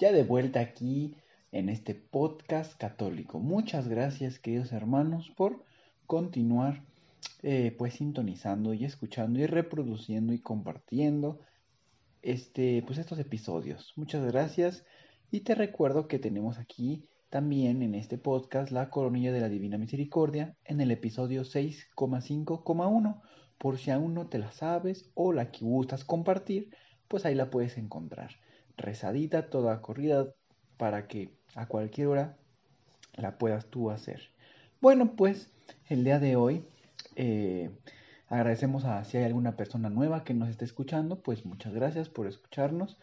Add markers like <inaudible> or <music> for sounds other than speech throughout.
Ya de vuelta aquí en este podcast católico. Muchas gracias, queridos hermanos, por continuar eh, pues sintonizando y escuchando y reproduciendo y compartiendo este, pues estos episodios. Muchas gracias y te recuerdo que tenemos aquí también en este podcast la coronilla de la Divina Misericordia en el episodio 6,5,1. Por si aún no te la sabes o la que gustas compartir, pues ahí la puedes encontrar. Rezadita, toda corrida, para que a cualquier hora la puedas tú hacer. Bueno, pues el día de hoy eh, agradecemos a si hay alguna persona nueva que nos esté escuchando, pues muchas gracias por escucharnos.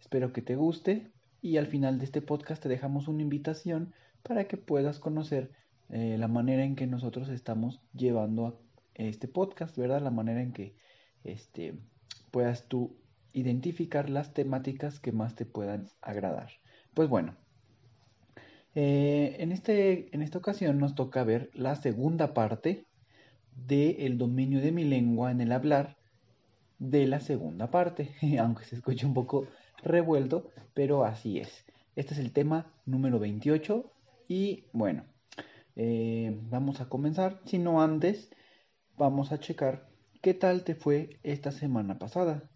Espero que te guste y al final de este podcast te dejamos una invitación para que puedas conocer eh, la manera en que nosotros estamos llevando este podcast, ¿verdad? La manera en que este, puedas tú identificar las temáticas que más te puedan agradar. Pues bueno, eh, en, este, en esta ocasión nos toca ver la segunda parte del dominio de mi lengua en el hablar de la segunda parte, <laughs> aunque se escuche un poco revuelto, pero así es. Este es el tema número 28 y bueno, eh, vamos a comenzar. Si no antes, vamos a checar qué tal te fue esta semana pasada.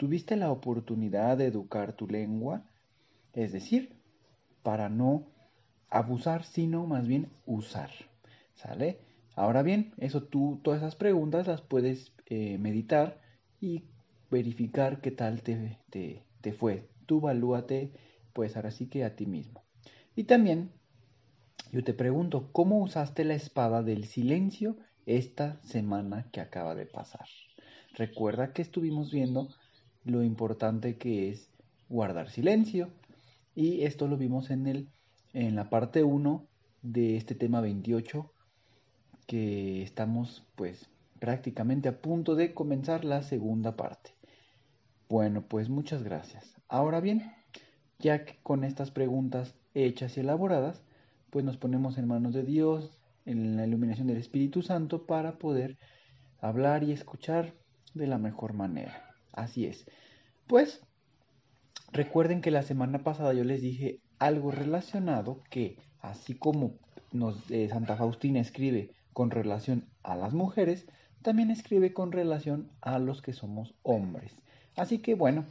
¿Tuviste la oportunidad de educar tu lengua? Es decir, para no abusar, sino más bien usar. ¿Sale? Ahora bien, eso tú, todas esas preguntas las puedes eh, meditar y verificar qué tal te, te, te fue. Tú evalúate, pues ahora sí que a ti mismo. Y también yo te pregunto, ¿cómo usaste la espada del silencio esta semana que acaba de pasar? Recuerda que estuvimos viendo lo importante que es guardar silencio y esto lo vimos en el en la parte 1 de este tema 28 que estamos pues prácticamente a punto de comenzar la segunda parte. Bueno, pues muchas gracias. Ahora bien, ya que con estas preguntas hechas y elaboradas, pues nos ponemos en manos de Dios, en la iluminación del Espíritu Santo, para poder hablar y escuchar de la mejor manera. Así es. Pues recuerden que la semana pasada yo les dije algo relacionado que, así como nos, eh, Santa Faustina escribe con relación a las mujeres, también escribe con relación a los que somos hombres. Así que bueno,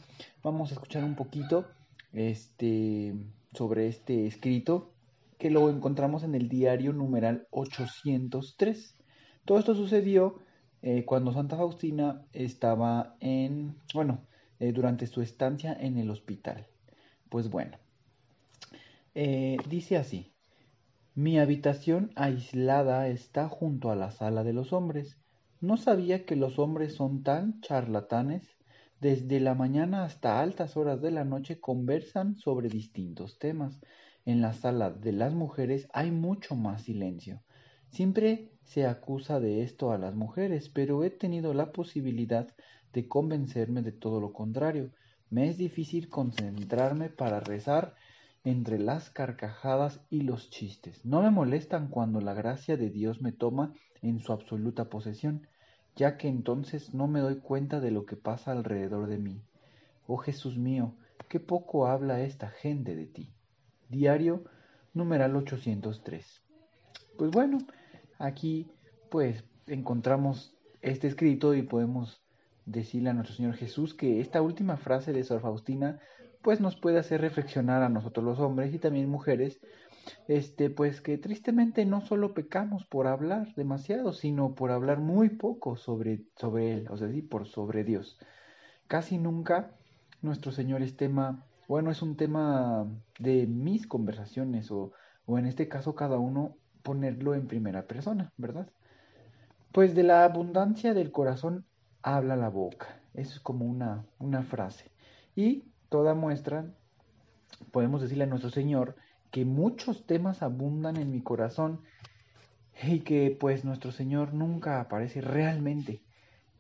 vamos a escuchar un poquito este, sobre este escrito que lo encontramos en el diario numeral 803. Todo esto sucedió eh, cuando Santa Faustina estaba en, bueno, eh, durante su estancia en el hospital. Pues bueno, eh, dice así, mi habitación aislada está junto a la sala de los hombres. No sabía que los hombres son tan charlatanes desde la mañana hasta altas horas de la noche conversan sobre distintos temas. En la sala de las mujeres hay mucho más silencio. Siempre se acusa de esto a las mujeres, pero he tenido la posibilidad de convencerme de todo lo contrario. Me es difícil concentrarme para rezar entre las carcajadas y los chistes. No me molestan cuando la gracia de Dios me toma en su absoluta posesión ya que entonces no me doy cuenta de lo que pasa alrededor de mí. Oh Jesús mío, qué poco habla esta gente de ti. Diario numeral 803. Pues bueno, aquí pues encontramos este escrito y podemos decirle a nuestro Señor Jesús que esta última frase de Sor Faustina pues nos puede hacer reflexionar a nosotros los hombres y también mujeres este, pues que tristemente no solo pecamos por hablar demasiado, sino por hablar muy poco sobre, sobre Él, o sea, sí, por sobre Dios. Casi nunca nuestro Señor es tema, bueno, es un tema de mis conversaciones, o, o en este caso cada uno ponerlo en primera persona, ¿verdad? Pues de la abundancia del corazón habla la boca. Eso es como una, una frase. Y toda muestra podemos decirle a nuestro Señor que muchos temas abundan en mi corazón y que pues nuestro Señor nunca aparece realmente.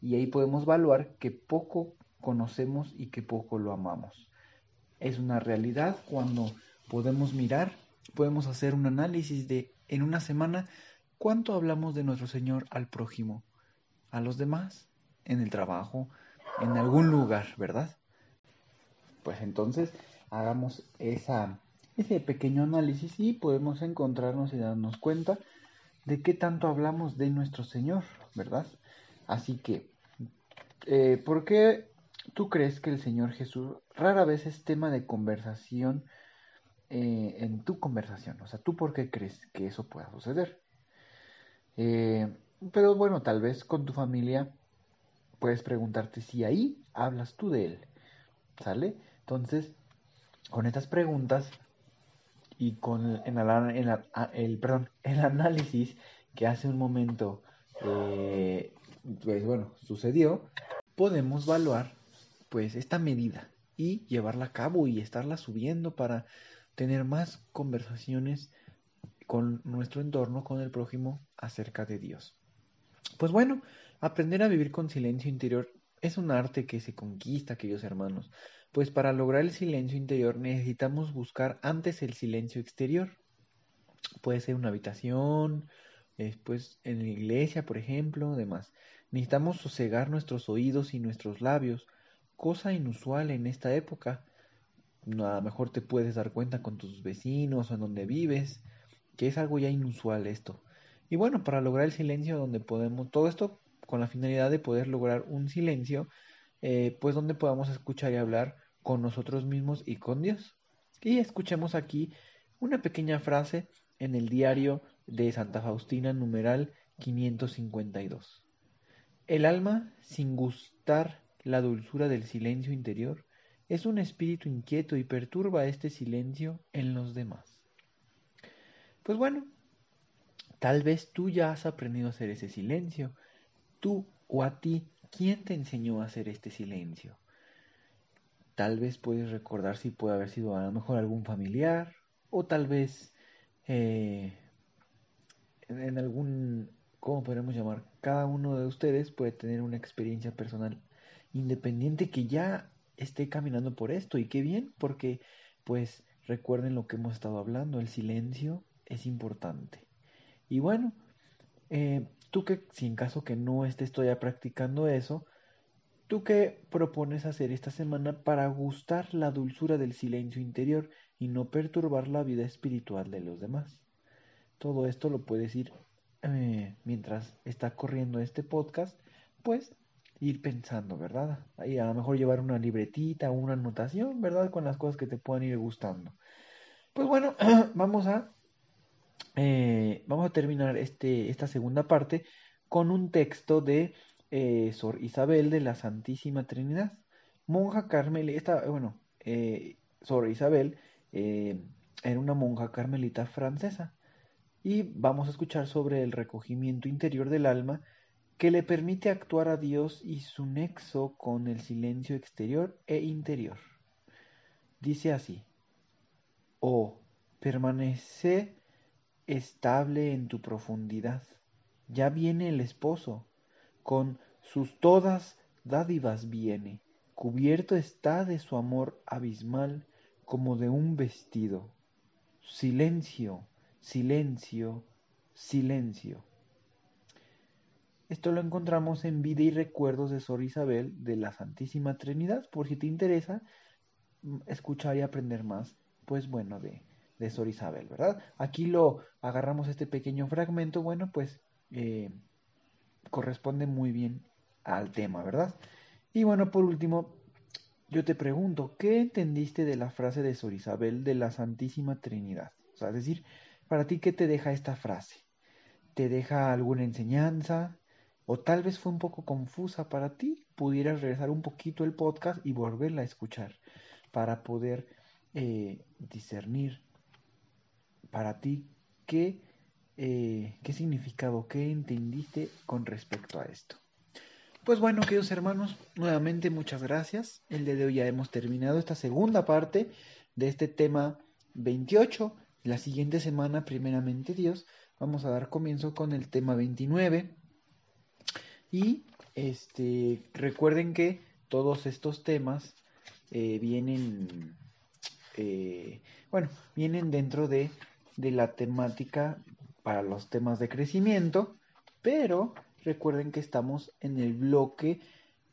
Y ahí podemos evaluar que poco conocemos y que poco lo amamos. Es una realidad cuando podemos mirar, podemos hacer un análisis de en una semana cuánto hablamos de nuestro Señor al prójimo, a los demás, en el trabajo, en algún lugar, ¿verdad? Pues entonces hagamos ese pequeño análisis y podemos encontrarnos y darnos cuenta de qué tanto hablamos de nuestro Señor, ¿verdad? Así que, eh, ¿por qué tú crees que el Señor Jesús rara vez es tema de conversación eh, en tu conversación? O sea, ¿tú por qué crees que eso pueda suceder? Eh, pero bueno, tal vez con tu familia puedes preguntarte si ahí hablas tú de él, ¿sale? Entonces, con estas preguntas y con el, análisis que hace un momento, eh, pues bueno, sucedió, podemos evaluar pues esta medida y llevarla a cabo y estarla subiendo para tener más conversaciones con nuestro entorno, con el prójimo acerca de Dios. Pues bueno, aprender a vivir con silencio interior es un arte que se conquista, queridos hermanos pues para lograr el silencio interior necesitamos buscar antes el silencio exterior. Puede ser una habitación, después en la iglesia, por ejemplo, demás. Necesitamos sosegar nuestros oídos y nuestros labios, cosa inusual en esta época. A lo mejor te puedes dar cuenta con tus vecinos o en donde vives, que es algo ya inusual esto. Y bueno, para lograr el silencio donde podemos, todo esto con la finalidad de poder lograr un silencio eh, pues donde podamos escuchar y hablar con nosotros mismos y con Dios. Y escuchemos aquí una pequeña frase en el diario de Santa Faustina, numeral 552. El alma, sin gustar la dulzura del silencio interior, es un espíritu inquieto y perturba este silencio en los demás. Pues bueno, tal vez tú ya has aprendido a hacer ese silencio. Tú o a ti ¿Quién te enseñó a hacer este silencio? Tal vez puedes recordar si puede haber sido a lo mejor algún familiar o tal vez eh, en algún, ¿cómo podemos llamar? Cada uno de ustedes puede tener una experiencia personal independiente que ya esté caminando por esto y qué bien porque pues recuerden lo que hemos estado hablando, el silencio es importante. Y bueno, eh, tú que, si en caso que no estés todavía practicando eso, ¿tú qué propones hacer esta semana para gustar la dulzura del silencio interior y no perturbar la vida espiritual de los demás? Todo esto lo puedes ir eh, mientras está corriendo este podcast, pues ir pensando, ¿verdad? Y a lo mejor llevar una libretita o una anotación, ¿verdad? Con las cosas que te puedan ir gustando. Pues bueno, <clears throat> vamos a eh, vamos a terminar este, esta segunda parte con un texto de eh, Sor Isabel de la Santísima Trinidad, monja carmelita, bueno, eh, Sor Isabel era una monja carmelita francesa y vamos a escuchar sobre el recogimiento interior del alma que le permite actuar a Dios y su nexo con el silencio exterior e interior. Dice así, oh, permanece estable en tu profundidad. Ya viene el esposo, con sus todas dádivas viene, cubierto está de su amor abismal como de un vestido. Silencio, silencio, silencio. Esto lo encontramos en Vida y Recuerdos de Sor Isabel de la Santísima Trinidad. Por si te interesa escuchar y aprender más, pues bueno, de, de Sor Isabel, ¿verdad? Aquí lo agarramos este pequeño fragmento, bueno, pues eh, corresponde muy bien al tema, ¿verdad? Y bueno, por último, yo te pregunto, ¿qué entendiste de la frase de Sor Isabel de la Santísima Trinidad? O sea, es decir, para ti, ¿qué te deja esta frase? ¿Te deja alguna enseñanza? ¿O tal vez fue un poco confusa para ti? Pudieras regresar un poquito el podcast y volverla a escuchar para poder eh, discernir para ti, ¿qué, eh, ¿qué significado, qué entendiste con respecto a esto? Pues bueno, queridos hermanos, nuevamente muchas gracias. El día de hoy ya hemos terminado esta segunda parte de este tema 28. La siguiente semana, primeramente Dios, vamos a dar comienzo con el tema 29. Y este, recuerden que todos estos temas eh, vienen, eh, bueno, vienen dentro de, de la temática para los temas de crecimiento, pero recuerden que estamos en el bloque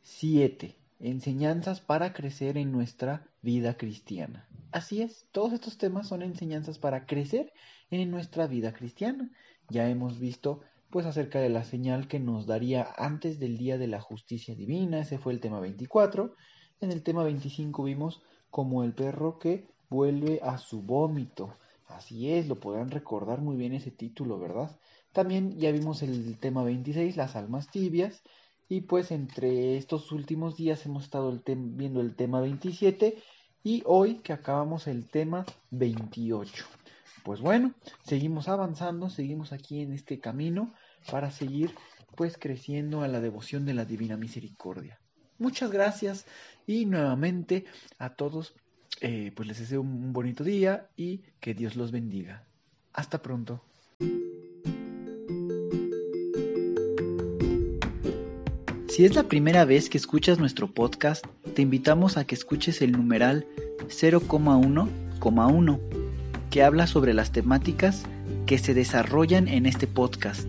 7, enseñanzas para crecer en nuestra vida cristiana. Así es, todos estos temas son enseñanzas para crecer en nuestra vida cristiana. Ya hemos visto pues acerca de la señal que nos daría antes del día de la justicia divina, ese fue el tema 24. En el tema 25 vimos como el perro que vuelve a su vómito. Así es, lo podrán recordar muy bien ese título, ¿verdad? También ya vimos el tema 26, las almas tibias. Y pues entre estos últimos días hemos estado viendo el tema 27 y hoy que acabamos el tema 28. Pues bueno, seguimos avanzando, seguimos aquí en este camino para seguir pues creciendo a la devoción de la Divina Misericordia. Muchas gracias y nuevamente a todos eh, pues les deseo un bonito día y que Dios los bendiga. Hasta pronto. Si es la primera vez que escuchas nuestro podcast, te invitamos a que escuches el numeral 0,1,1, que habla sobre las temáticas que se desarrollan en este podcast